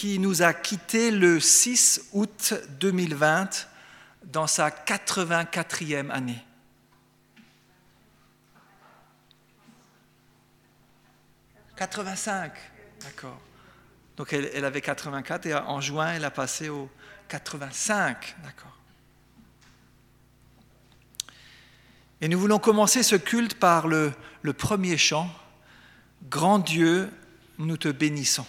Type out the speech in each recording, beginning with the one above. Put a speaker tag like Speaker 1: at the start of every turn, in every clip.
Speaker 1: qui nous a quittés le 6 août 2020 dans sa 84e année. « 85, d'accord. Donc elle, avait 84 et en juin, elle a passé au 85, d'accord. Et nous voulons commencer ce culte par le premier chant. Grand Dieu, nous te bénissons.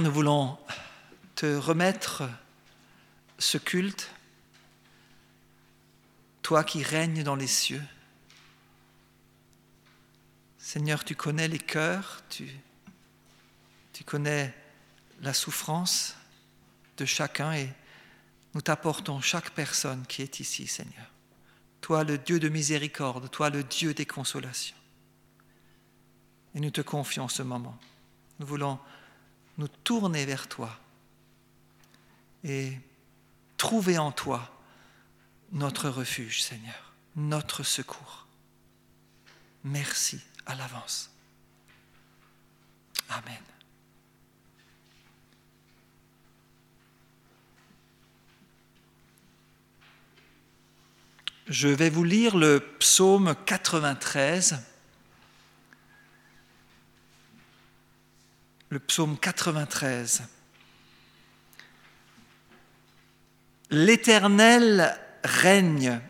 Speaker 1: Nous voulons te remettre ce culte, toi qui règnes dans les cieux. Seigneur, tu connais les cœurs, tu, tu connais la souffrance de chacun et nous t'apportons chaque personne qui est ici, Seigneur. Toi, le Dieu de miséricorde, toi, le Dieu des consolations. Et nous te confions ce moment. Nous voulons nous tourner vers toi et trouver en toi notre refuge, Seigneur, notre secours. Merci à l'avance. Amen. Je vais vous lire le psaume 93. Le psaume 93. L'Éternel règne,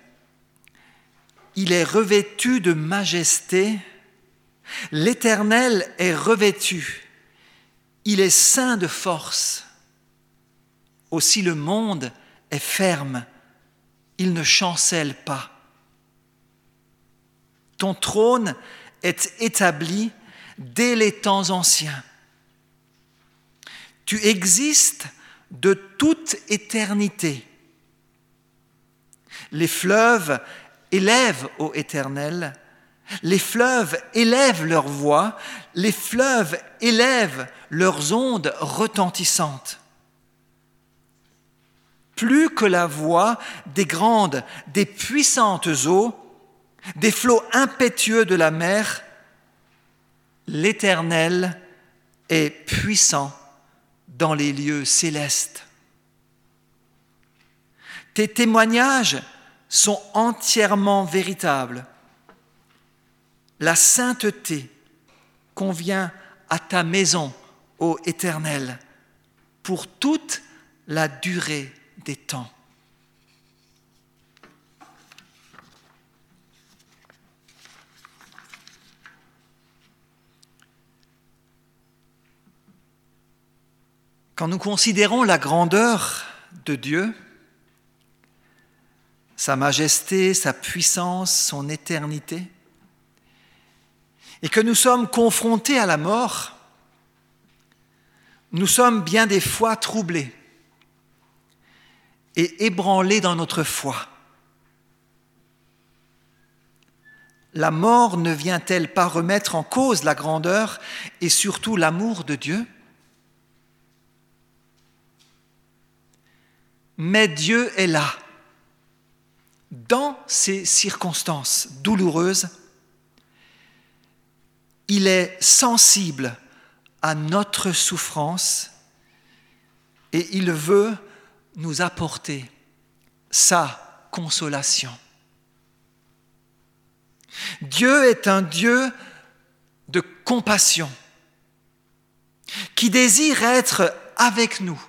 Speaker 1: il est revêtu de majesté, l'Éternel est revêtu, il est saint de force. Aussi le monde est ferme, il ne chancelle pas. Ton trône est établi dès les temps anciens. Tu existes de toute éternité. Les fleuves élèvent ô Éternel, les fleuves élèvent leur voix, les fleuves élèvent leurs ondes retentissantes. Plus que la voix des grandes, des puissantes eaux, des flots impétueux de la mer, l'Éternel est puissant dans les lieux célestes. Tes témoignages sont entièrement véritables. La sainteté convient à ta maison, ô Éternel, pour toute la durée des temps. Quand nous considérons la grandeur de Dieu, sa majesté, sa puissance, son éternité, et que nous sommes confrontés à la mort, nous sommes bien des fois troublés et ébranlés dans notre foi. La mort ne vient-elle pas remettre en cause la grandeur et surtout l'amour de Dieu? Mais Dieu est là, dans ces circonstances douloureuses. Il est sensible à notre souffrance et il veut nous apporter sa consolation. Dieu est un Dieu de compassion qui désire être avec nous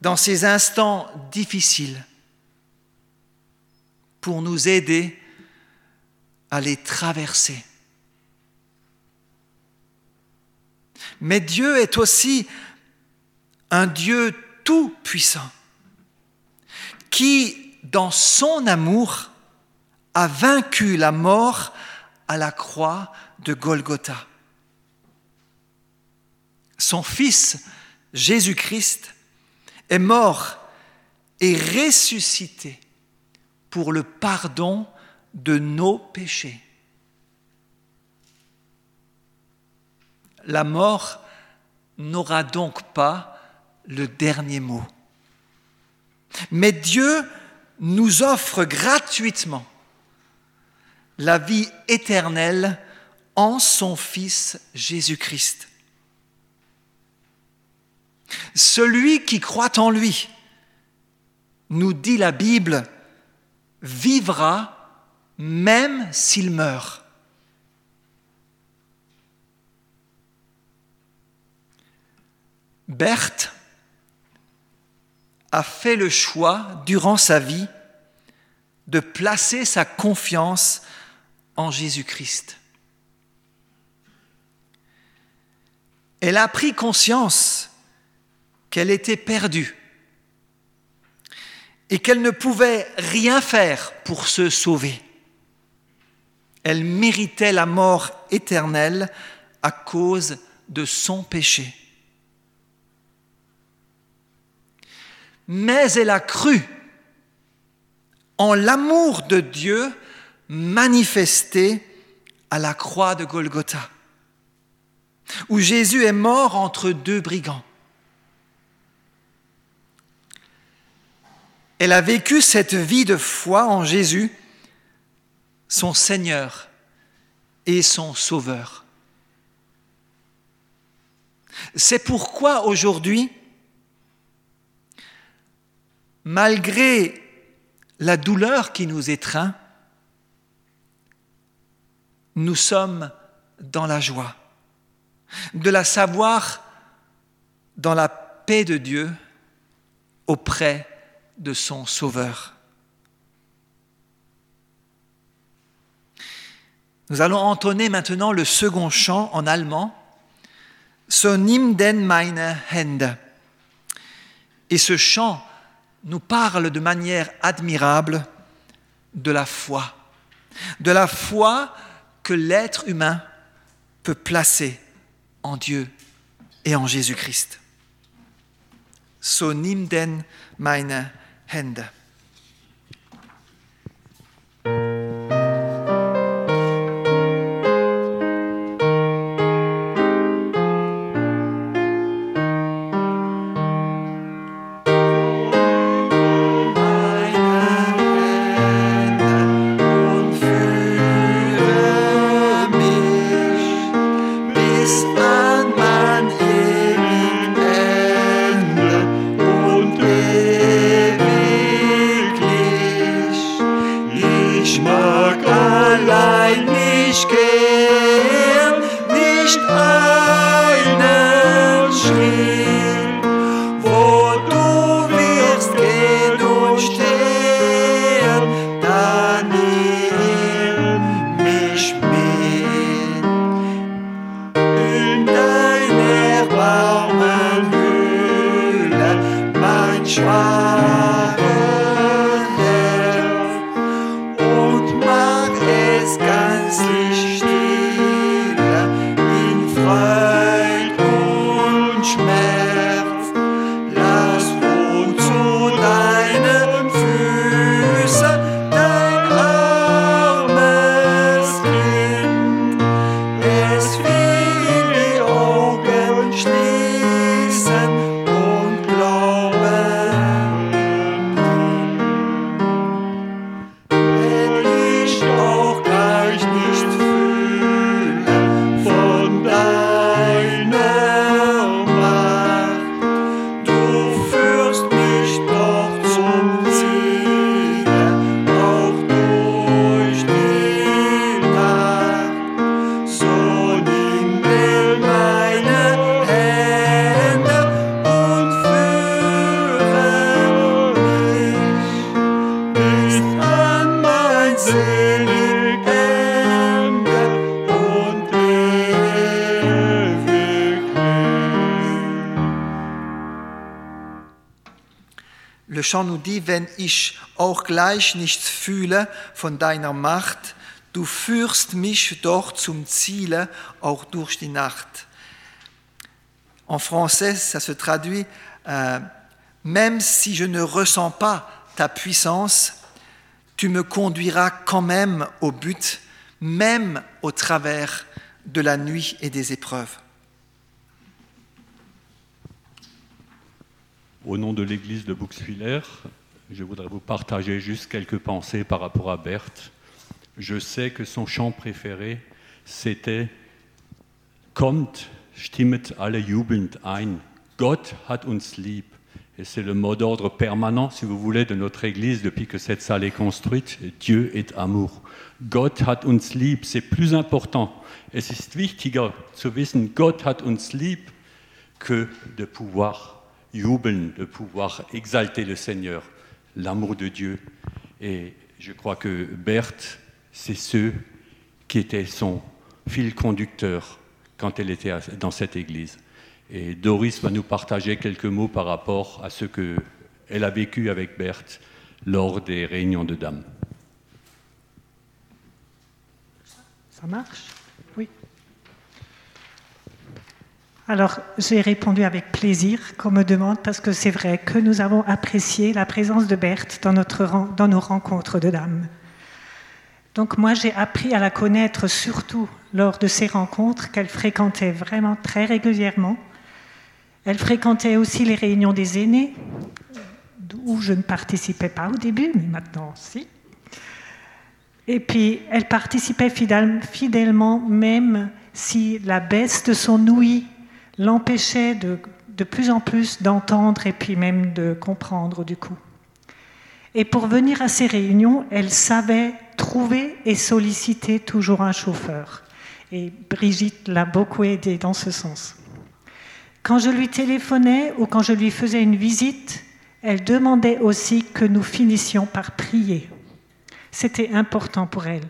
Speaker 1: dans ces instants difficiles pour nous aider à les traverser. Mais Dieu est aussi un Dieu tout-puissant qui, dans son amour, a vaincu la mort à la croix de Golgotha. Son Fils, Jésus-Christ, est mort et ressuscité pour le pardon de nos péchés. La mort n'aura donc pas le dernier mot. Mais Dieu nous offre gratuitement la vie éternelle en son Fils Jésus-Christ. Celui qui croit en lui, nous dit la Bible, vivra même s'il meurt. Berthe a fait le choix durant sa vie de placer sa confiance en Jésus-Christ. Elle a pris conscience qu'elle était perdue et qu'elle ne pouvait rien faire pour se sauver. Elle méritait la mort éternelle à cause de son péché. Mais elle a cru en l'amour de Dieu manifesté à la croix de Golgotha, où Jésus est mort entre deux brigands. Elle a vécu cette vie de foi en Jésus, son Seigneur et son Sauveur. C'est pourquoi aujourd'hui, malgré la douleur qui nous étreint, nous sommes dans la joie, de la savoir dans la paix de Dieu auprès de son Sauveur. Nous allons entonner maintenant le second chant en allemand, So nimm denn meine Hände. Et ce chant nous parle de manière admirable de la foi, de la foi que l'être humain peut placer en Dieu et en Jésus-Christ. So nimm denn meine Hände. Chant nous dit, wenn ich auch gleich nichts fühle von deiner Macht, du führst mich doch zum Ziele, auch durch die Nacht. En français, ça se traduit, euh, même si je ne ressens pas ta puissance, tu me conduiras quand même au but, même au travers de la nuit et des épreuves.
Speaker 2: Au nom de l'église de Buxwiller, je voudrais vous partager juste quelques pensées par rapport à Berthe. Je sais que son chant préféré, c'était Kommt, stimmet alle jubelnd ein. Gott hat uns lieb. Et c'est le mot d'ordre permanent, si vous voulez, de notre Église depuis que cette salle est construite. Dieu est amour. Gott hat uns lieb, c'est plus important. Es ist wichtiger zu wissen, Gott hat uns lieb, que de pouvoir jubeln de pouvoir exalter le Seigneur, l'amour de Dieu. Et je crois que Berthe, c'est ce qui était son fil conducteur quand elle était dans cette église. Et Doris va nous partager quelques mots par rapport à ce qu'elle a vécu avec Berthe lors des réunions de dames.
Speaker 3: Ça marche? Alors, j'ai répondu avec plaisir qu'on me demande, parce que c'est vrai que nous avons apprécié la présence de Berthe dans, nos rencontres de dames. Donc moi, j'ai appris à la connaître surtout lors de ces rencontres qu'elle fréquentait vraiment très régulièrement. Elle fréquentait aussi les réunions des aînés, où je ne participais pas au début, mais maintenant si. Et puis, elle participait fidèlement, même si la baisse de son ouïe l'empêchait de, de plus en plus d'entendre et puis même de comprendre du coup. Et pour venir à ces réunions, elle savait trouver et solliciter toujours un chauffeur. Et Brigitte l'a beaucoup aidée dans ce sens. Quand je lui téléphonais ou quand je lui faisais une visite, elle demandait aussi que nous finissions par prier. C'était important pour elle.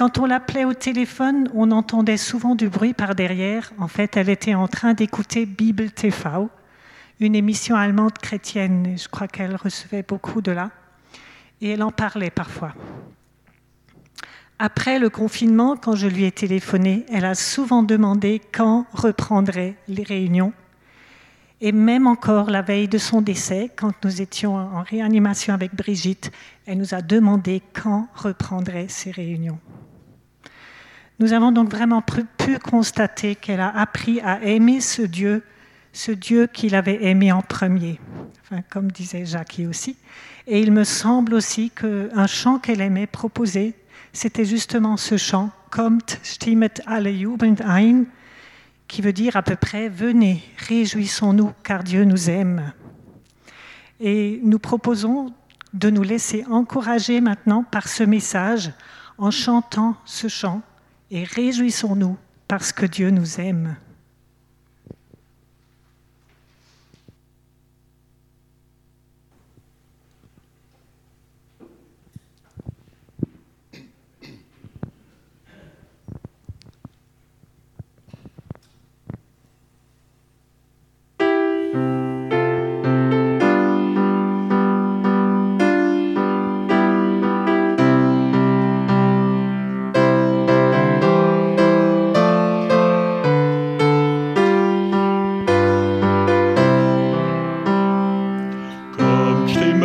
Speaker 4: Quand on l'appelait au téléphone, on entendait souvent du bruit par derrière. En fait, elle était en train d'écouter Bibel TV, une émission allemande chrétienne. Je crois qu'elle recevait beaucoup de là. Et elle en parlait parfois. Après le confinement, quand je lui ai téléphoné, elle a souvent demandé quand reprendraient les réunions. Et même encore la veille de son décès, quand nous étions en réanimation avec Brigitte, elle nous a demandé quand reprendrait ces réunions. Nous avons donc vraiment pu constater qu'elle a appris à aimer ce Dieu, ce Dieu qu'il avait aimé en premier, comme disait Jackie aussi. Et il me semble aussi qu'un chant qu'elle aimait proposer, c'était justement ce chant, Kommt, stimmet alle Jugend ein, qui veut dire à peu près Venez, réjouissons-nous, car Dieu nous aime. Et nous proposons de nous laisser encourager maintenant par ce message en chantant ce chant et réjouissons-nous parce que Dieu nous aime.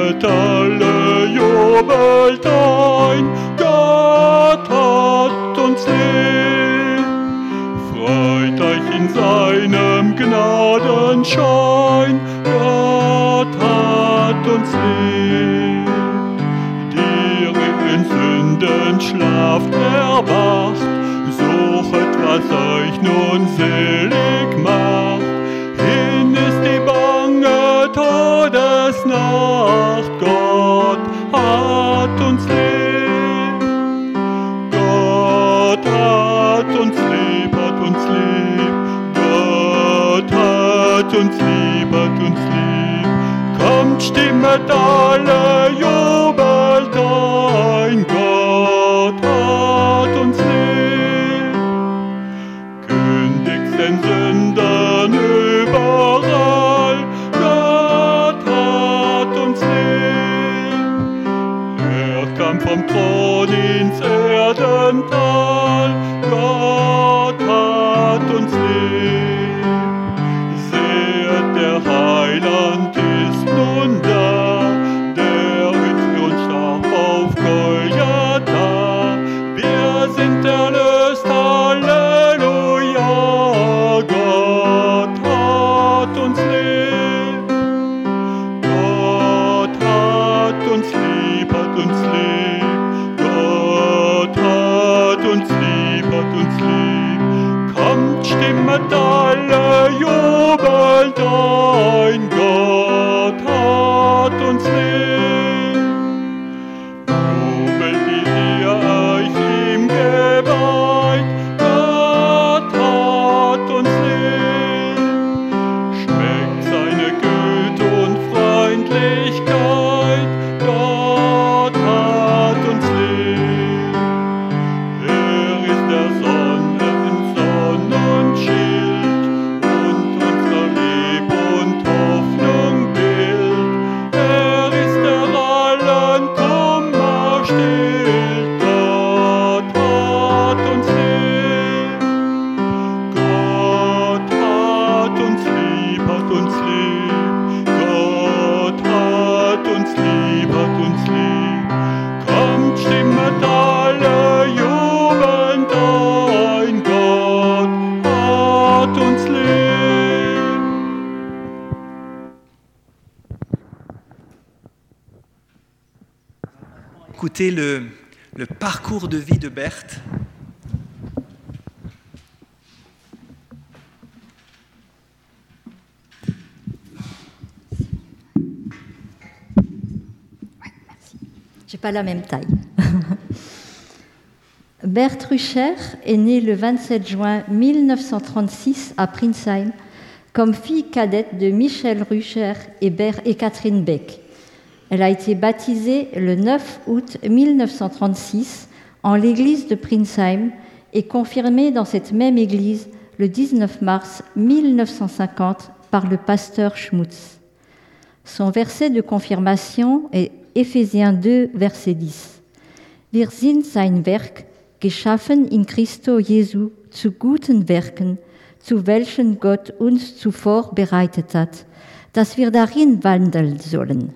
Speaker 4: Jubelt alle, jubelt ein, Gott hat uns lieb. Freut euch in seinem Gnadenschein, Gott hat uns lieb. Die in Sünden schlaft, erwacht, suchet, was euch nun selig macht. Hin ist die Bange Todesnacht. liebet uns lieb. Kommt, stimmet alle
Speaker 1: le, parcours de vie de Berthe.
Speaker 5: J'ai pas la même taille. Berthe Rucher est née le 27 juin 1936 à Prinsheim comme fille cadette de Michel Rucher et, et Catherine Beck. Elle a été baptisée le 9 août 1936 en l'église de Prinsheim et confirmée dans cette même église le 19 mars 1950 par le pasteur Schmutz. Son verset de confirmation est Éphésiens 2, verset 10. Wir sind sein Werk, geschaffen in Christo Jesu zu guten Werken, zu welchen Gott uns zuvor bereitet hat, dass wir darin wandeln sollen.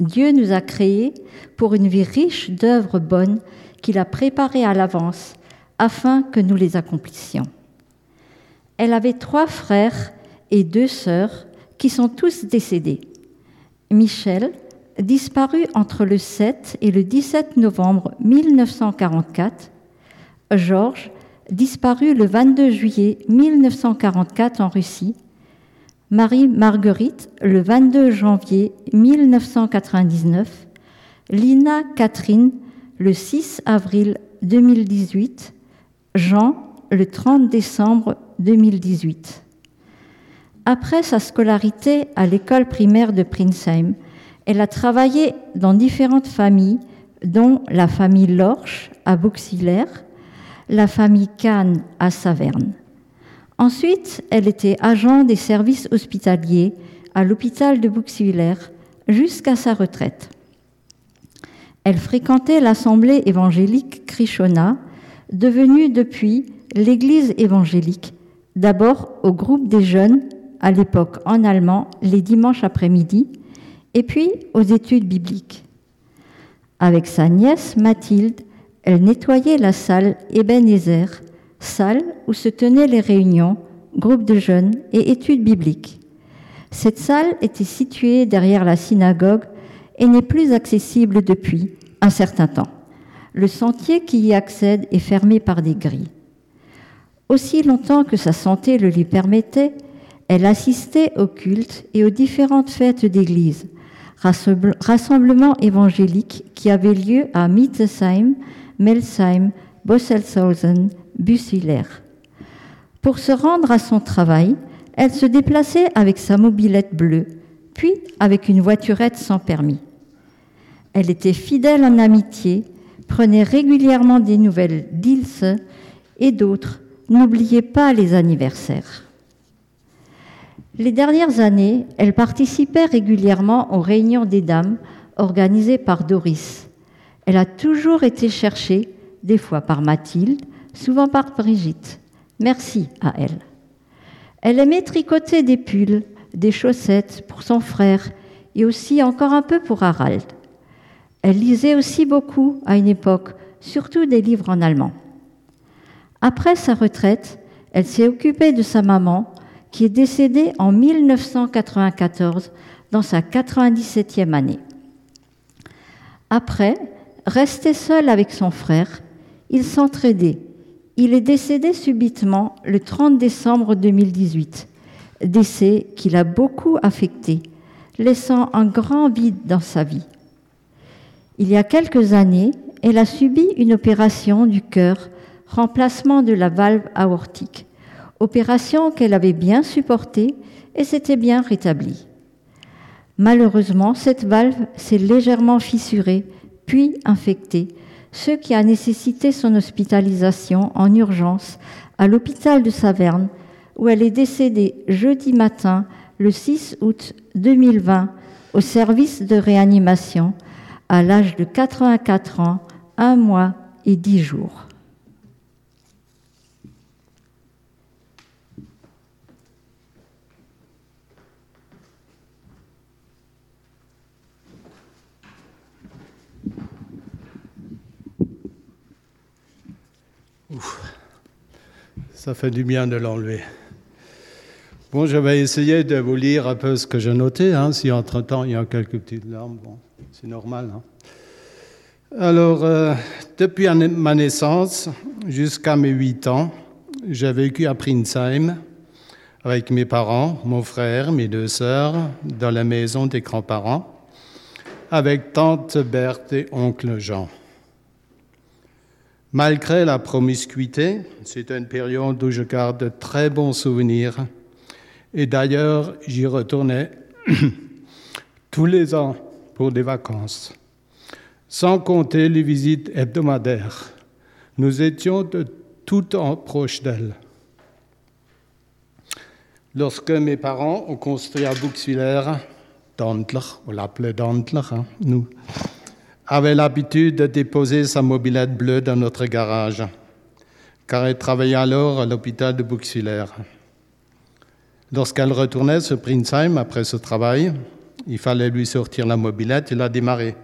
Speaker 5: Dieu nous a créés pour une vie riche d'œuvres bonnes qu'il a préparées à l'avance afin que nous les accomplissions. Elle avait trois frères et deux sœurs qui sont tous décédés. Michel, disparu entre le 7 et le 17 novembre 1944, Georges, disparu le 22 juillet 1944 en Russie, Marie-Marguerite, le 22 janvier 1999, Lina Catherine, le 6 avril 2018, Jean, le 30 décembre 2018. Après sa scolarité à l'école primaire de Prinsheim, elle a travaillé dans différentes familles, dont la famille Lorch à Bouxillère, la famille Kahn à Saverne. Ensuite, elle était agent des services hospitaliers à l'hôpital de Bouxillère jusqu'à sa retraite. Elle fréquentait l'assemblée évangélique Krishona, devenue depuis l'église évangélique, d'abord au groupe des jeunes, à l'époque en allemand, les dimanches après-midi, et puis aux études bibliques. Avec sa nièce Mathilde, elle nettoyait la salle Ebenezer, salle où se tenaient les réunions, groupes de jeunes et études bibliques. Cette salle était située derrière la synagogue et n'est plus accessible depuis un certain temps. Le sentier qui y accède est fermé par des grilles. Aussi longtemps que sa santé le lui permettait, elle assistait aux cultes et aux différentes fêtes d'église, rassemblements évangéliques qui avaient lieu à Mittesheim, Melsheim, Bosselshausen, Bussiller. Pour se rendre à son travail, elle se déplaçait avec sa mobilette bleue, puis avec une voiturette sans permis. Elle était fidèle en amitié, prenait régulièrement des nouvelles d'Ilse et d'autres. N'oubliez pas les anniversaires. Les dernières années, elle participait régulièrement aux réunions des dames organisées par Doris. Elle a toujours été cherchée, des fois par Mathilde, souvent par Brigitte. Merci à elle. Elle aimait tricoter des pulls, des chaussettes pour son frère et aussi encore un peu pour Harald. Elle lisait aussi beaucoup à une époque, surtout des livres en allemand. Après sa retraite, elle s'est occupée de sa maman, qui est décédée en 1994 dans sa 97e année. Après, resté seul avec son frère, il s'entraidait. Il est décédé subitement le 30 décembre 2018, décès qui l'a beaucoup affecté, laissant un grand vide dans sa vie. Il y a quelques années, elle a subi une opération du cœur, remplacement de la valve aortique, opération qu'elle avait bien supportée et s'était bien rétablie. Malheureusement, cette valve s'est légèrement fissurée, puis infectée, ce qui a nécessité son hospitalisation en urgence à l'hôpital de Saverne, où elle est décédée jeudi matin, le 6 août 2020, au service de réanimation à l'âge de 84 ans, un mois et dix jours.
Speaker 6: Ça fait du bien de l'enlever. Bon, je vais essayer de vous lire un peu ce que j'ai noté. Hein. Si entre-temps il y a quelques petites larmes, bon, c'est normal. Hein. Alors, euh, depuis ma naissance jusqu'à mes 8 ans, j'ai vécu à Prinsheim avec mes parents, mon frère, mes deux sœurs, dans la maison des grands-parents, avec tante Berthe et oncle Jean. Malgré la promiscuité, c'est une période où je garde de très bons souvenirs. Et d'ailleurs, j'y retournais tous les ans pour des vacances. sans compter les visites hebdomadaires. Nous étions de tout temps proches d'elle. Lorsque mes parents ont construit à Buxwiller, Dantler, on l'appelait Dantler, hein, nous, avait l'habitude de déposer sa mobilette bleue dans notre garage, car elle travaillait alors à l'hôpital de Buxwiller. Lorsqu'elle retournait sur Prinsheim après ce travail, il fallait lui sortir la mobilette et la démarrer.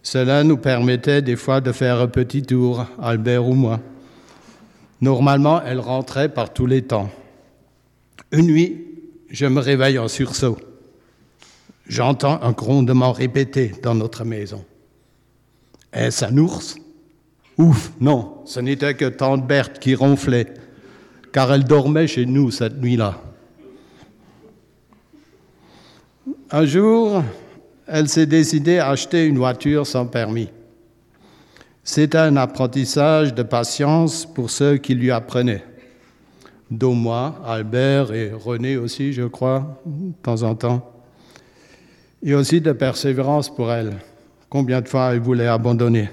Speaker 6: Cela nous permettait des fois de faire un petit tour, Albert ou moi. Normalement, elle rentrait par tous les temps. Une nuit, je me réveille en sursaut. J'entends un grondement répété dans notre maison. Est-ce un ours? Ouf, non, ce n'était que tante Berthe qui ronflait, car elle dormait chez nous cette nuit-là. Un jour, elle s'est décidée à acheter une voiture sans permis. C'est un apprentissage de patience pour ceux qui lui apprenaient, dont moi, Albert et René aussi, je crois, de temps en temps, et aussi de persévérance pour elle. Combien de fois elle voulait abandonner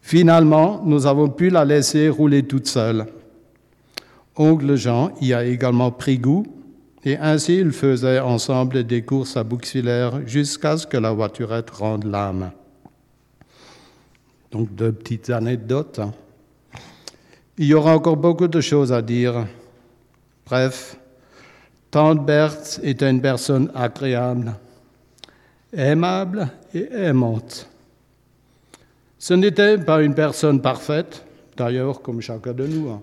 Speaker 6: Finalement, nous avons pu la laisser rouler toute seule. Oncle Jean y a également pris goût et ainsi ils faisaient ensemble des courses à Bouxwiller jusqu'à ce que la voiturette rende l'âme. Donc deux petites anecdotes. Hein. Il y aura encore beaucoup de choses à dire. Bref, Tante Berthe était une personne agréable, aimable et aimante. Ce n'était pas une personne parfaite, d'ailleurs comme chacun de nous. Hein.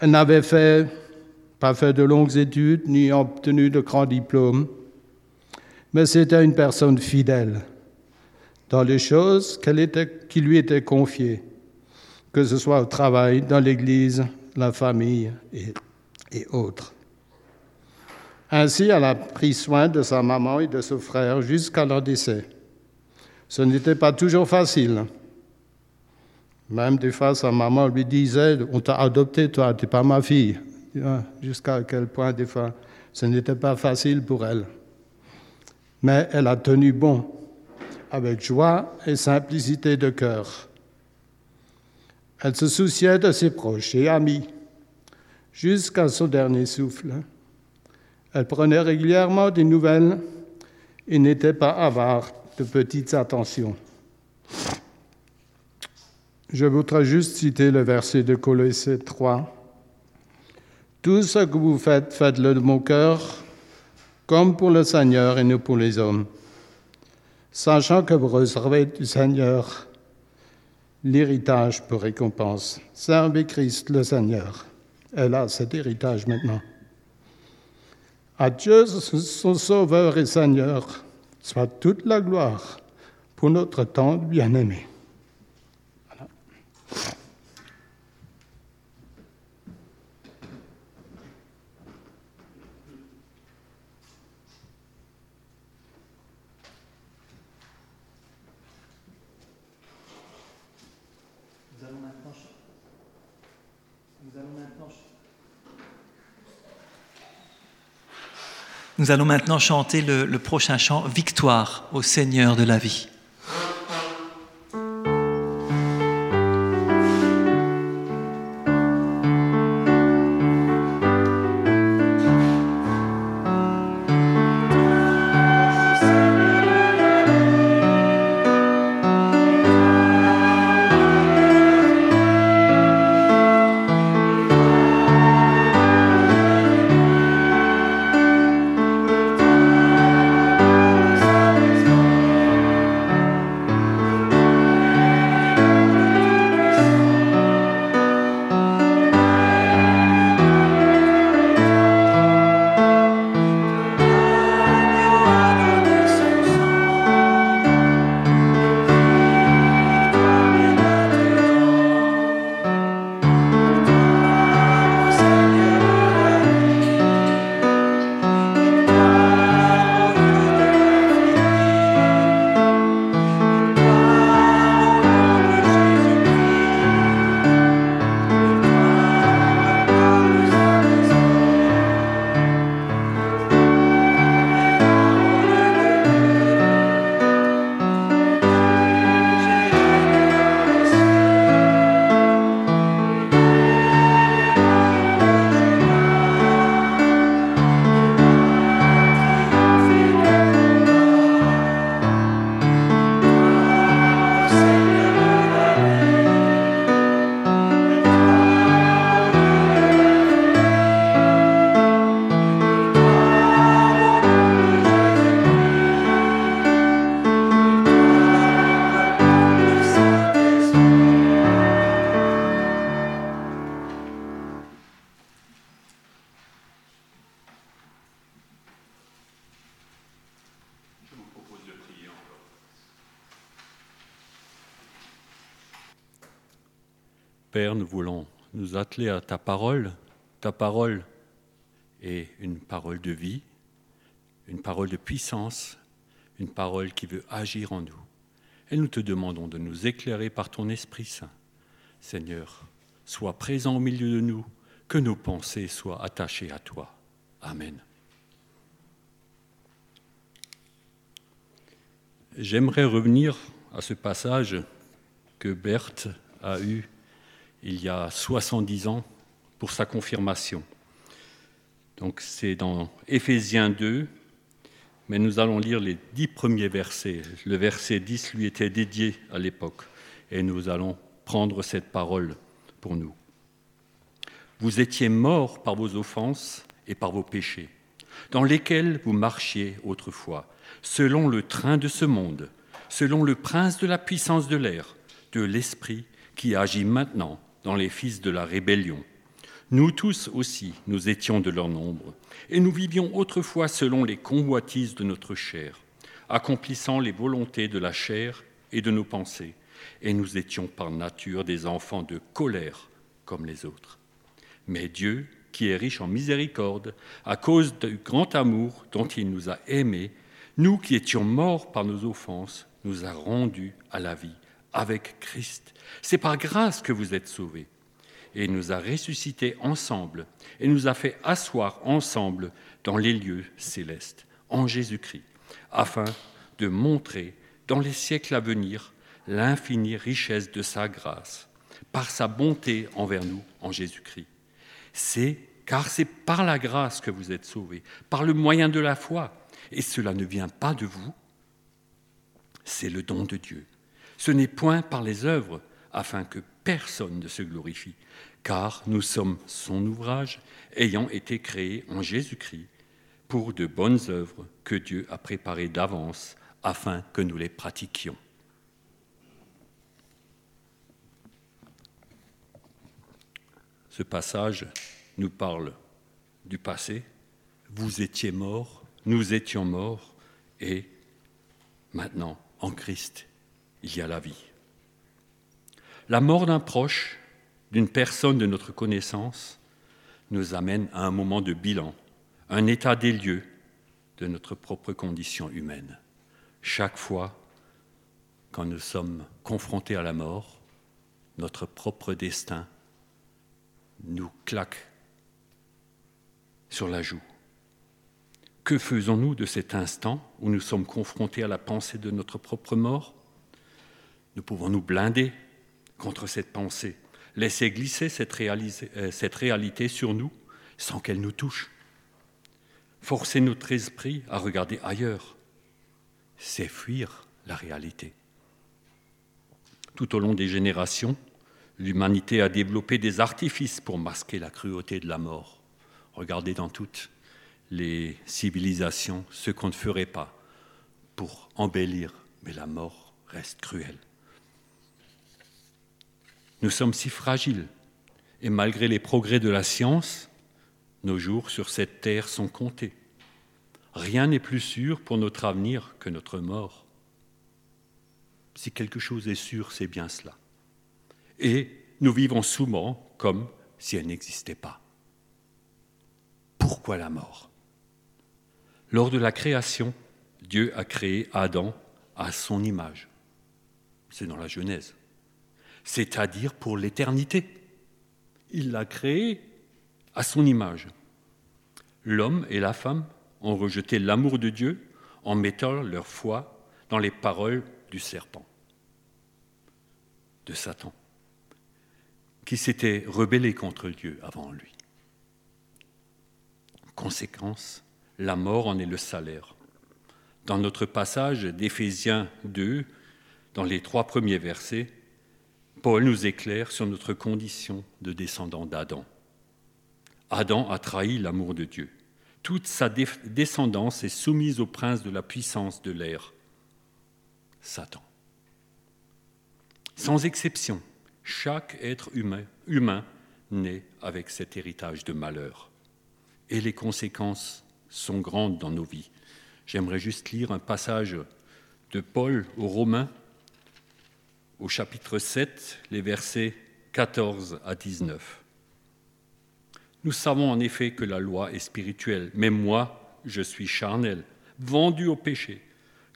Speaker 6: Elle n'avait fait, pas fait de longues études ni obtenu de grands diplômes, mais c'était une personne fidèle dans les choses qui lui étaient confiées, que ce soit au travail, dans l'Église, la famille et, et autres. Ainsi, elle a pris soin de sa maman et de son frère jusqu'à leur décès. Ce n'était pas toujours facile. Même des fois, sa maman lui disait On t'a adopté, toi, tu n'es pas ma fille. Jusqu'à quel point, des fois, ce n'était pas facile pour elle. Mais elle a tenu bon avec joie et simplicité de cœur. Elle se souciait de ses proches et amis jusqu'à son dernier souffle. Elle prenait régulièrement des nouvelles et n'était pas avare de petites attentions. Je voudrais juste citer le verset de Colossiens 3. Tout ce que vous faites, faites-le de mon cœur, comme pour le Seigneur et non pour les hommes sachant que vous recevrez du Seigneur l'héritage pour récompense. Servez Christ le Seigneur. Elle a cet héritage maintenant. À Dieu, son Sauveur et Seigneur, soit toute la gloire pour notre temps bien-aimé.
Speaker 1: Nous allons maintenant chanter le, prochain chant, Victoire au Seigneur de la vie.
Speaker 2: À ta parole. Ta parole est une parole de vie, une parole de puissance, une parole qui veut agir en nous. Et nous te demandons de nous éclairer par ton Esprit Saint. Seigneur, sois présent au milieu de nous, que nos pensées soient attachées à toi. Amen. J'aimerais revenir à ce passage que Berthe a eu il y a 70 ans pour sa confirmation. Donc c'est dans Éphésiens 2, mais nous allons lire les dix premiers versets. Le verset 10 lui était dédié à l'époque, et nous allons prendre cette parole pour nous. Vous étiez morts par vos offenses et par vos péchés, dans lesquels vous marchiez autrefois, selon le train de ce monde, selon le prince de la puissance de l'air, de l'esprit qui agit maintenant dans les fils de la rébellion. Nous tous aussi, nous étions de leur nombre, et nous vivions autrefois selon les convoitises de notre chair, accomplissant les volontés de la chair et de nos pensées, et nous étions par nature des enfants de colère comme les autres. Mais Dieu, qui est riche en miséricorde, à cause du grand amour dont il nous a aimés, nous qui étions morts par nos offenses, nous a rendus à la vie avec Christ. C'est par grâce que vous êtes sauvés. Et il nous a ressuscités ensemble et nous a fait asseoir ensemble dans les lieux célestes, en Jésus-Christ, afin de montrer dans les siècles à venir l'infinie richesse de sa grâce, par sa bonté envers nous en Jésus-Christ. C'est car c'est par la grâce que vous êtes sauvés, par le moyen de la foi, et cela ne vient pas de vous, c'est le don de Dieu. Ce n'est point par les œuvres, afin que personne ne se glorifie, car nous sommes son ouvrage, ayant été créés en Jésus-Christ pour de bonnes œuvres que Dieu a préparées d'avance afin que nous les pratiquions. Ce passage nous parle du passé. Vous étiez morts, nous étions morts, et maintenant, en Christ, il y a la vie. La mort d'un proche, d'une personne de notre connaissance, nous amène à un moment de bilan, un état des lieux de notre propre condition humaine. Chaque fois, quand nous sommes confrontés à la mort, notre propre destin nous claque sur la joue. Que faisons-nous de cet instant où nous sommes confrontés à la pensée de notre propre mort? Nous pouvons nous blinder contre cette pensée, laisser glisser cette, euh, cette réalité sur nous sans qu'elle nous touche. Forcer notre esprit à regarder ailleurs, c'est fuir la réalité. Tout au long des générations, l'humanité a développé des artifices pour masquer la cruauté de la mort. Regardez dans toutes les civilisations ce qu'on ne ferait pas pour embellir, mais la mort reste cruelle. Nous sommes si fragiles, et malgré les progrès de la science, nos jours sur cette terre sont comptés. Rien n'est plus sûr pour notre avenir que notre mort. Si quelque chose est sûr, c'est bien cela. Et nous vivons souvent comme si elle n'existait pas. Pourquoi la mort? Lors de la création, Dieu a créé Adam à son image. C'est dans la Genèse c'est-à-dire pour l'éternité. Il l'a créé à son image. L'homme et la femme ont rejeté l'amour de Dieu en mettant leur foi dans les paroles du serpent, de Satan, qui s'était rebellé contre Dieu avant lui. Conséquence, la mort en est le salaire. Dans notre passage d'Éphésiens 2, dans les trois premiers versets, Paul nous éclaire sur notre condition de descendant d'Adam. Adam a trahi l'amour de Dieu. Toute sa descendance est soumise au prince de la puissance de l'air, Satan. Sans exception, chaque être humain, naît avec cet héritage de malheur. Et les conséquences sont grandes dans nos vies. J'aimerais juste lire un passage de Paul aux Romains au chapitre 7, les versets 14 à 19. Nous savons en effet que la loi est spirituelle, mais moi, je suis charnel, vendu au péché,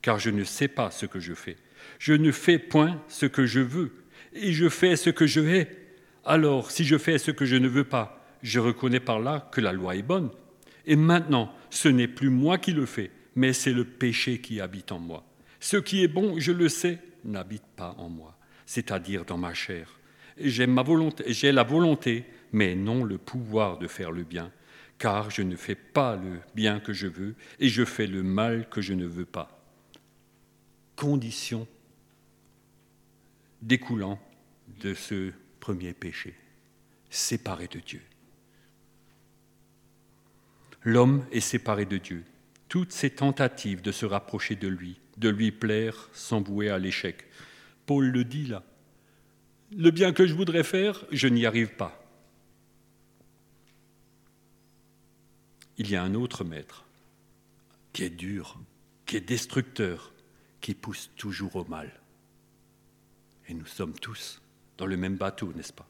Speaker 2: car je ne sais pas ce que je fais. Je ne fais point ce que je veux, et je fais ce que je hais. Alors, si je fais ce que je ne veux pas, je reconnais par là que la loi est bonne. Et maintenant, ce n'est plus moi qui le fais, mais c'est le péché qui habite en moi. Ce qui est bon, je le sais, n'habite pas en moi, c'est-à-dire dans ma chair. J'ai ma volonté, j'ai la volonté mais non le pouvoir de faire le bien, car je ne fais pas le bien que je veux et je fais le mal que je ne veux pas. Condition découlant de ce premier péché, séparé de Dieu. L'homme est séparé de Dieu. Toutes ses tentatives de se rapprocher de lui, de lui plaire, sont vouées à l'échec. Paul le dit là. Le bien que je voudrais faire, je n'y arrive pas. il y a un autre maître qui est dur, qui est destructeur, qui pousse toujours au mal. Et nous sommes tous dans le même bateau, n'est-ce pas?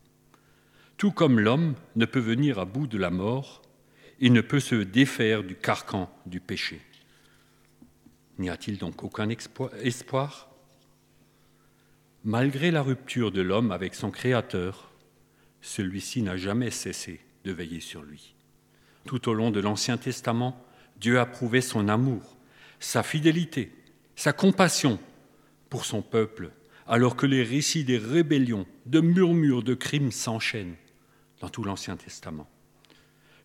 Speaker 2: Tout comme l'homme ne peut venir à bout de la mort, il ne peut se défaire du carcan du péché. N'y a-t-il donc aucun espoir? Malgré la rupture de l'homme avec son Créateur, celui-ci n'a jamais cessé de veiller sur lui. Tout au long de l'Ancien Testament, Dieu a prouvé son amour, sa fidélité, sa compassion pour son peuple, alors que les récits des rébellions, de murmures, de crimes s'enchaînent dans tout l'Ancien Testament.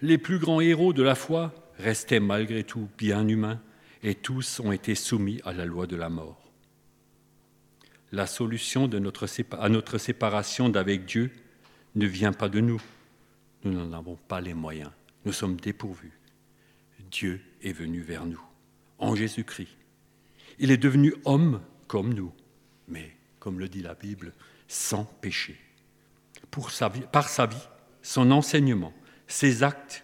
Speaker 2: Les plus grands héros de la foi restaient malgré tout bien humains et tous ont été soumis à la loi de la mort. La solution à notre séparation d'avec Dieu ne vient pas de nous. Nous n'en avons pas les moyens nous sommes dépourvus. Dieu est venu vers nous, en Jésus-Christ. Il est devenu homme comme nous, mais, comme le dit la Bible, sans péché. Par sa vie, son enseignement, ses actes,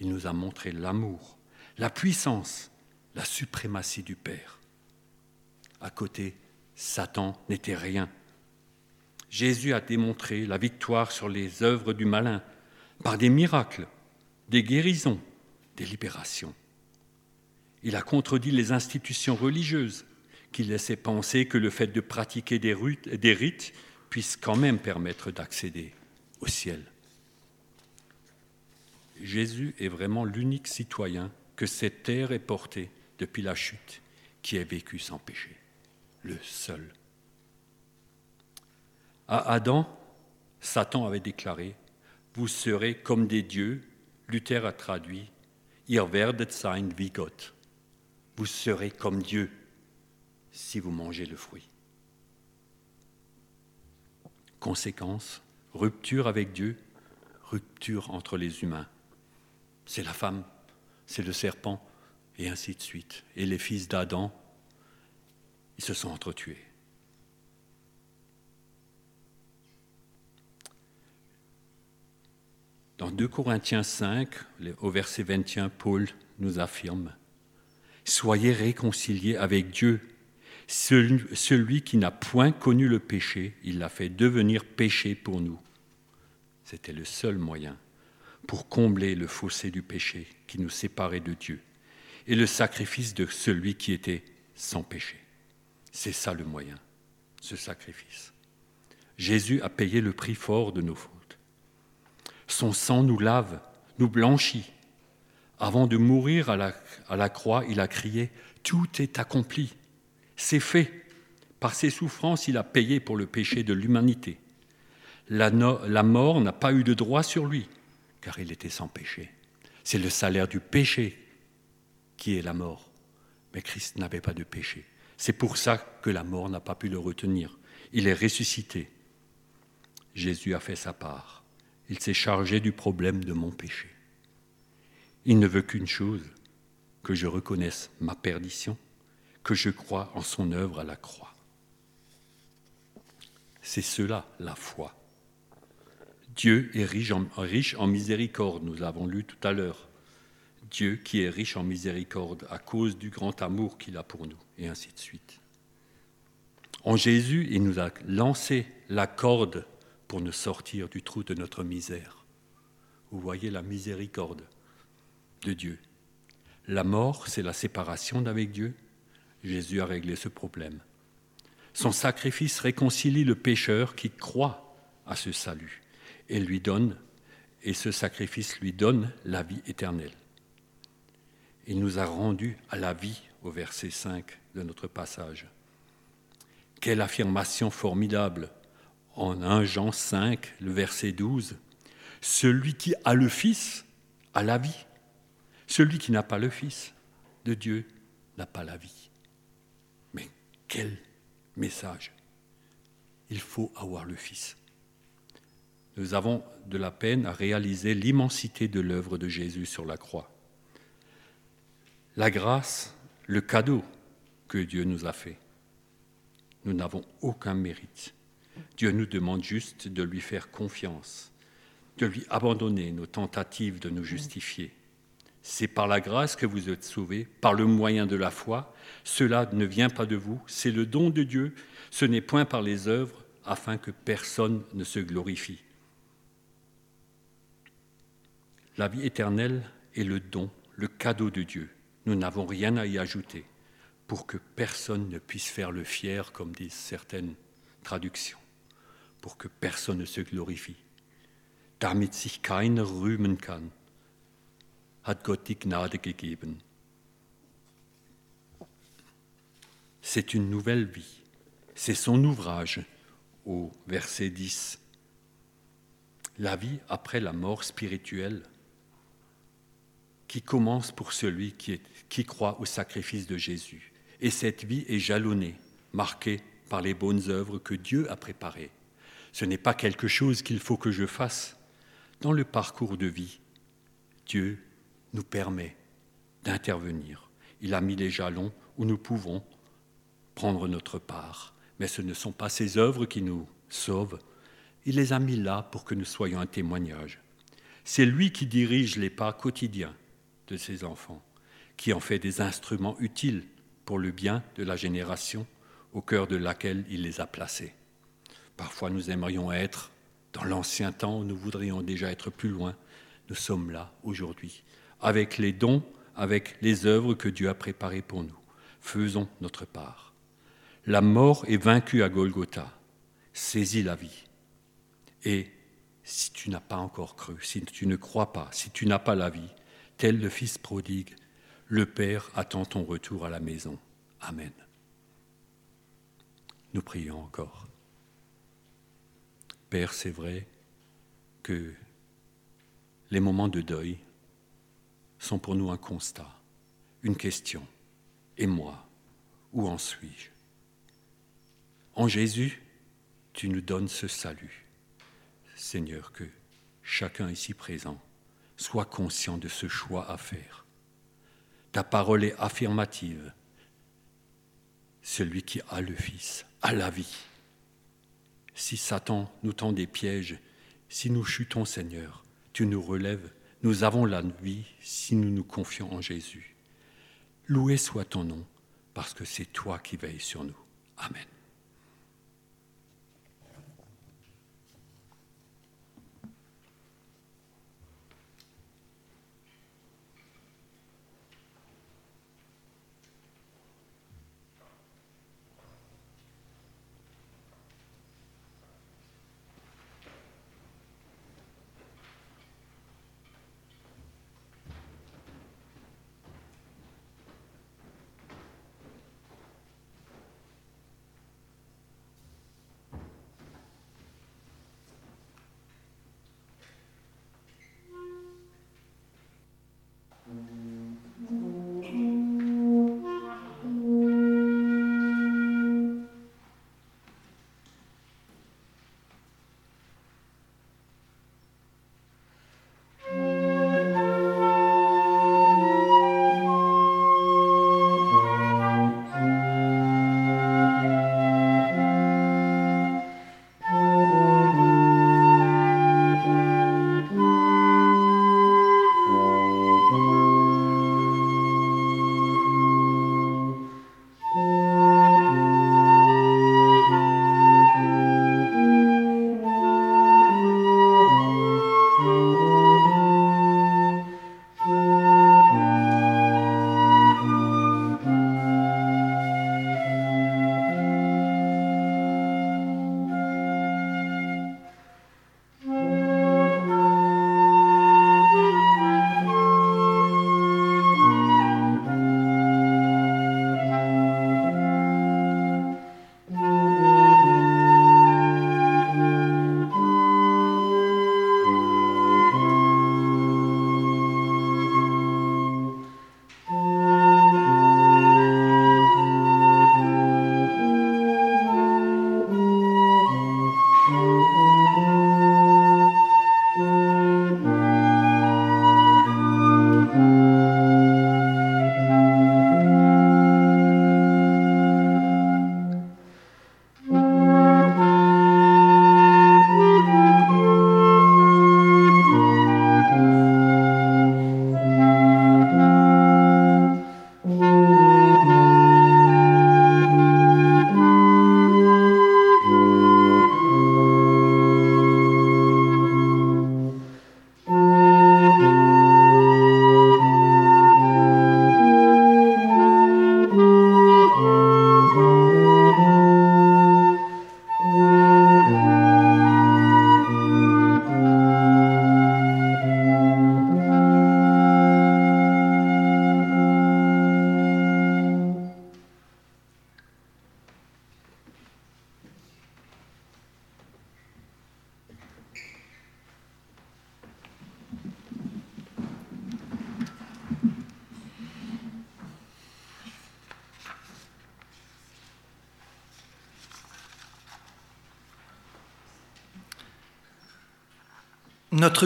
Speaker 2: il nous a montré l'amour, la puissance, la suprématie du Père. À côté, Satan n'était rien. Jésus a démontré la victoire sur les œuvres du malin par des miracles, des guérisons, des libérations. Il a contredit les institutions religieuses qui laissaient penser que le fait de pratiquer des rites, puisse quand même permettre d'accéder au ciel. Jésus est vraiment l'unique citoyen que cette terre ait porté depuis la chute qui ait vécu sans péché. Le seul. À Adam, Satan avait déclaré, Vous serez comme des dieux Luther a traduit Ihr werdet sein wie Gott. Vous serez comme Dieu si vous mangez le fruit. Conséquence, rupture avec Dieu, rupture entre les humains. C'est la femme, c'est le serpent, et ainsi de suite. Et les fils d'Adam, ils se sont entretués. Dans 2 Corinthiens 5, au verset 21, Paul nous affirme Soyez réconciliés avec Dieu. Celui qui n'a point connu le péché, il l'a fait devenir péché pour nous. C'était le seul moyen pour combler le fossé du péché qui nous séparait de Dieu et le sacrifice de celui qui était sans péché. C'est ça le moyen, ce sacrifice. Jésus a payé le prix fort de nos fautes. Son sang nous lave, nous blanchit. Avant de mourir à la, croix, il a crié, Tout est accompli, c'est fait. Par ses souffrances, il a payé pour le péché de l'humanité. La, mort n'a pas eu de droit sur lui, car il était sans péché. C'est le salaire du péché qui est la mort. Mais Christ n'avait pas de péché. C'est pour ça que la mort n'a pas pu le retenir. Il est ressuscité. Jésus a fait sa part il s'est chargé du problème de mon péché. Il ne veut qu'une chose, que je reconnaisse ma perdition, que je croie en son œuvre à la croix. C'est cela la foi. Dieu est riche en, riche en miséricorde, nous l'avons lu tout à l'heure. Dieu qui est riche en miséricorde à cause du grand amour qu'il a pour nous, et ainsi de suite. En Jésus, il nous a lancé la corde pour nous sortir du trou de notre misère. Vous voyez la miséricorde de Dieu. La mort, c'est la séparation d'avec Dieu. Jésus a réglé ce problème. Son sacrifice réconcilie le pécheur qui croit à ce salut et lui donne, et ce sacrifice lui donne la vie éternelle. Il nous a rendus à la vie au verset 5 de notre passage. Quelle affirmation formidable en 1 Jean 5, le verset 12. Celui qui a le Fils a la vie. Celui qui n'a pas le Fils de Dieu n'a pas la vie. Mais quel message Il faut avoir le Fils. Nous avons de la peine à réaliser l'immensité de l'œuvre de Jésus sur la croix. La grâce, le cadeau que Dieu nous a fait. Nous n'avons aucun mérite. Dieu nous demande juste de lui faire confiance, de lui abandonner nos tentatives de nous justifier. C'est par la grâce que vous êtes sauvés, par le moyen de la foi. Cela ne vient pas de vous, c'est le don de Dieu. Ce n'est point par les œuvres, afin que personne ne se glorifie. La vie éternelle est le don, le cadeau de Dieu. Nous n'avons rien à y ajouter pour que personne ne puisse faire le fier, comme disent certaines traductions pour que personne ne se glorifie. Damit sich keiner rühmen kann, hat Gott die Gnade gegeben. C'est une nouvelle vie. C'est son ouvrage au verset 10. La vie après la mort spirituelle qui commence pour celui qui, croit au sacrifice de Jésus. Et cette vie est jalonnée, marquée par les bonnes œuvres que Dieu a préparées. Ce n'est pas quelque chose qu'il faut que je fasse. Dans le parcours de vie, Dieu nous permet d'intervenir. Il a mis les jalons où nous pouvons prendre notre part. Mais ce ne sont pas ses œuvres qui nous sauvent. Il les a mis là pour que nous soyons un témoignage. C'est lui qui dirige les pas quotidiens de ses enfants, qui en fait des instruments utiles pour le bien de la génération au cœur de laquelle il les a placés. Parfois nous aimerions être dans l'ancien temps, nous voudrions déjà être plus loin. Nous sommes là aujourd'hui, avec les dons, avec les œuvres que Dieu a préparées pour nous. Faisons notre part. La mort est vaincue à Golgotha. Saisis la vie. Et si tu n'as pas encore cru, si tu ne crois pas, si tu n'as pas la vie, tel le Fils prodigue, le Père attend ton retour à la maison. Amen. Nous prions encore. Père, c'est vrai que les moments de deuil sont pour nous un constat, une question. Et moi, où en suis-je? En Jésus, tu nous donnes ce salut. Seigneur, que chacun ici présent soit conscient de ce choix à faire. Ta parole est affirmative. Celui qui a le Fils a la vie si Satan nous tend des pièges, si nous chutons, Seigneur, tu nous relèves. Nous avons la vie si nous nous confions en Jésus. Loué soit ton nom, parce que c'est toi qui veilles sur nous. Amen.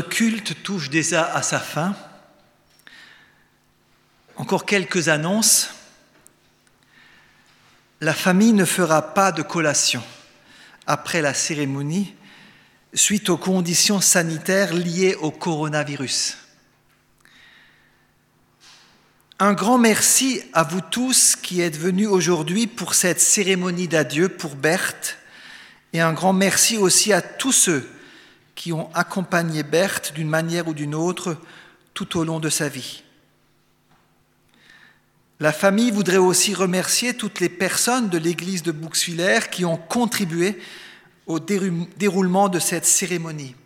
Speaker 1: Culte touche déjà à sa fin. Encore quelques annonces. La famille ne fera pas de collation après la cérémonie suite aux conditions sanitaires liées au coronavirus. Un grand merci à vous tous qui êtes venus aujourd'hui pour cette cérémonie d'adieu pour Berthe et un grand merci aussi à tous ceux qui ont accompagné Berthe d'une manière ou d'une autre tout au long de sa vie. La famille voudrait aussi remercier toutes les personnes de l'église de Bouxwiller qui ont contribué au déroulement de cette cérémonie.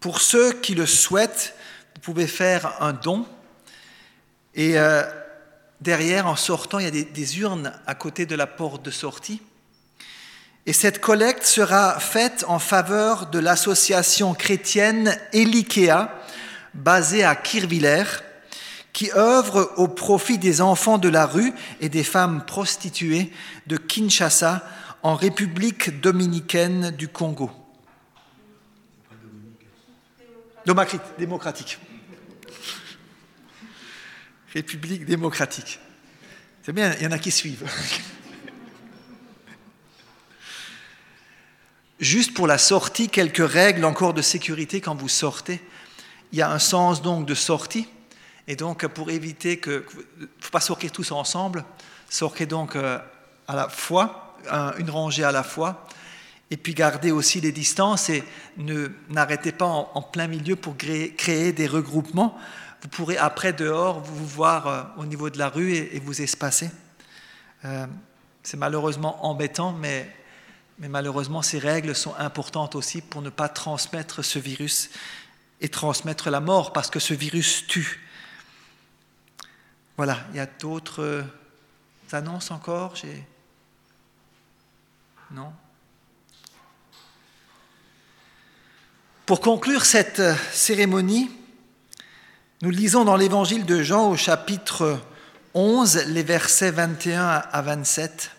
Speaker 1: Pour ceux qui le souhaitent, vous pouvez faire un don. Et euh, derrière, en sortant, il y a des, des, urnes à côté de la porte de sortie. Et cette collecte sera faite en faveur de l'association chrétienne Elikea, basée à Kirviller, qui œuvre au profit des enfants de la rue et des femmes prostituées de Kinshasa en République dominicaine du Congo. Démocratique. République démocratique. C'est bien, il y en a qui suivent. Juste pour la sortie, quelques règles encore de sécurité quand vous sortez. Il y a un sens donc de sortie. Et donc, pour éviter que. Il ne faut pas sortir tous ensemble. Sortez donc euh, à la fois, une rangée à la fois. Et puis gardez aussi les distances et ne n'arrêtez pas en, plein milieu pour créer, des regroupements. Vous pourrez après dehors vous voir euh, au niveau de la rue et, vous espacer. Euh, c'est malheureusement embêtant, mais, mais malheureusement ces règles sont importantes aussi pour ne pas transmettre ce virus et transmettre la mort parce que ce virus tue. Voilà, il y a d'autres annonces encore? Non? Pour conclure cette cérémonie, nous lisons dans l'évangile de Jean au chapitre 11, les versets 21 à 27.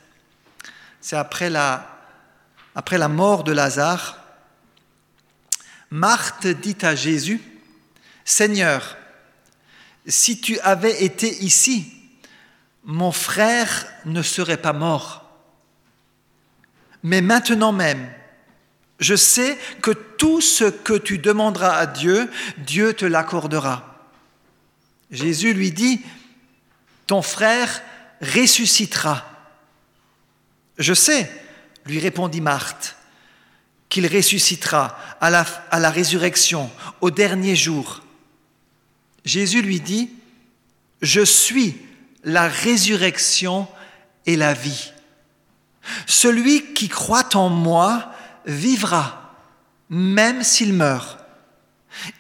Speaker 1: C'est après la, après la mort de Lazare. Marthe dit à Jésus, Seigneur, si tu avais été ici, mon frère ne serait pas mort. Mais maintenant même, je sais que tout ce que tu demanderas à Dieu, Dieu te l'accordera. Jésus lui dit, ton frère ressuscitera. Je sais, lui répondit Marthe, qu'il ressuscitera à la, à la résurrection, au dernier jour. Jésus lui dit, je suis la résurrection et la vie. Celui qui croit en moi vivra, même s'il meurt.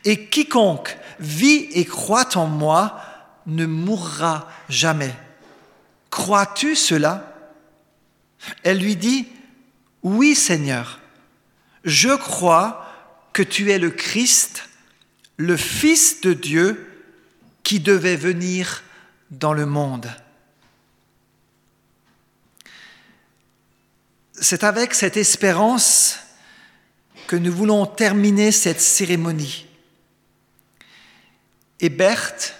Speaker 1: Et quiconque vit et croit en moi ne mourra jamais. Crois-tu cela? Elle lui dit, Oui Seigneur, je crois que tu es le Christ, le Fils de Dieu, qui devait venir dans le monde. C'est avec cette espérance que nous voulons terminer cette cérémonie. Et Berthe,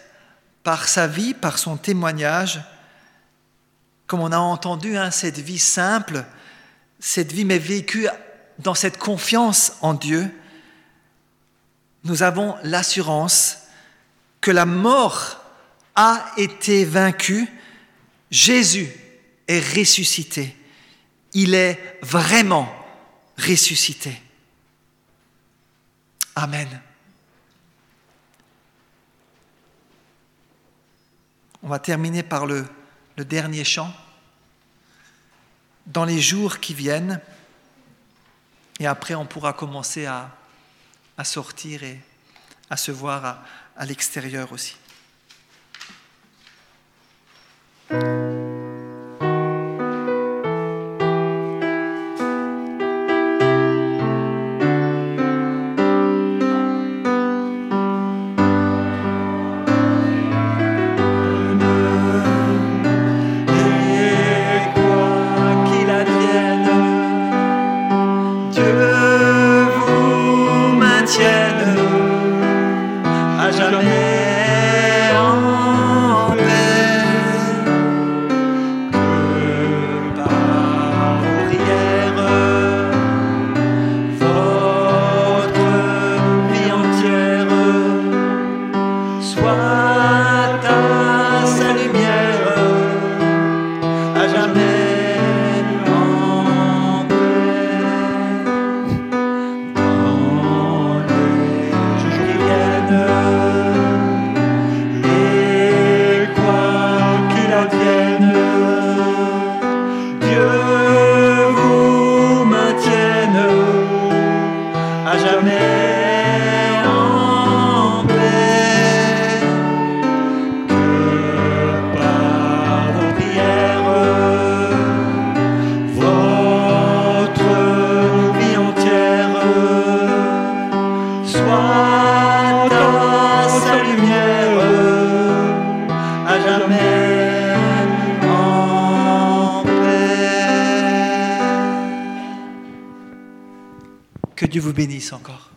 Speaker 1: par sa vie, par son témoignage, comme on a entendu, hein, cette vie simple, cette vie mais vécue dans cette confiance en Dieu, nous avons l'assurance que la mort a été vaincue, Jésus est ressuscité. Il est vraiment ressuscité. Amen. On va terminer par le, dernier chant. Dans les jours qui viennent, et après on pourra commencer à, sortir et à se voir à l'extérieur aussi. Dieu vous bénisse encore.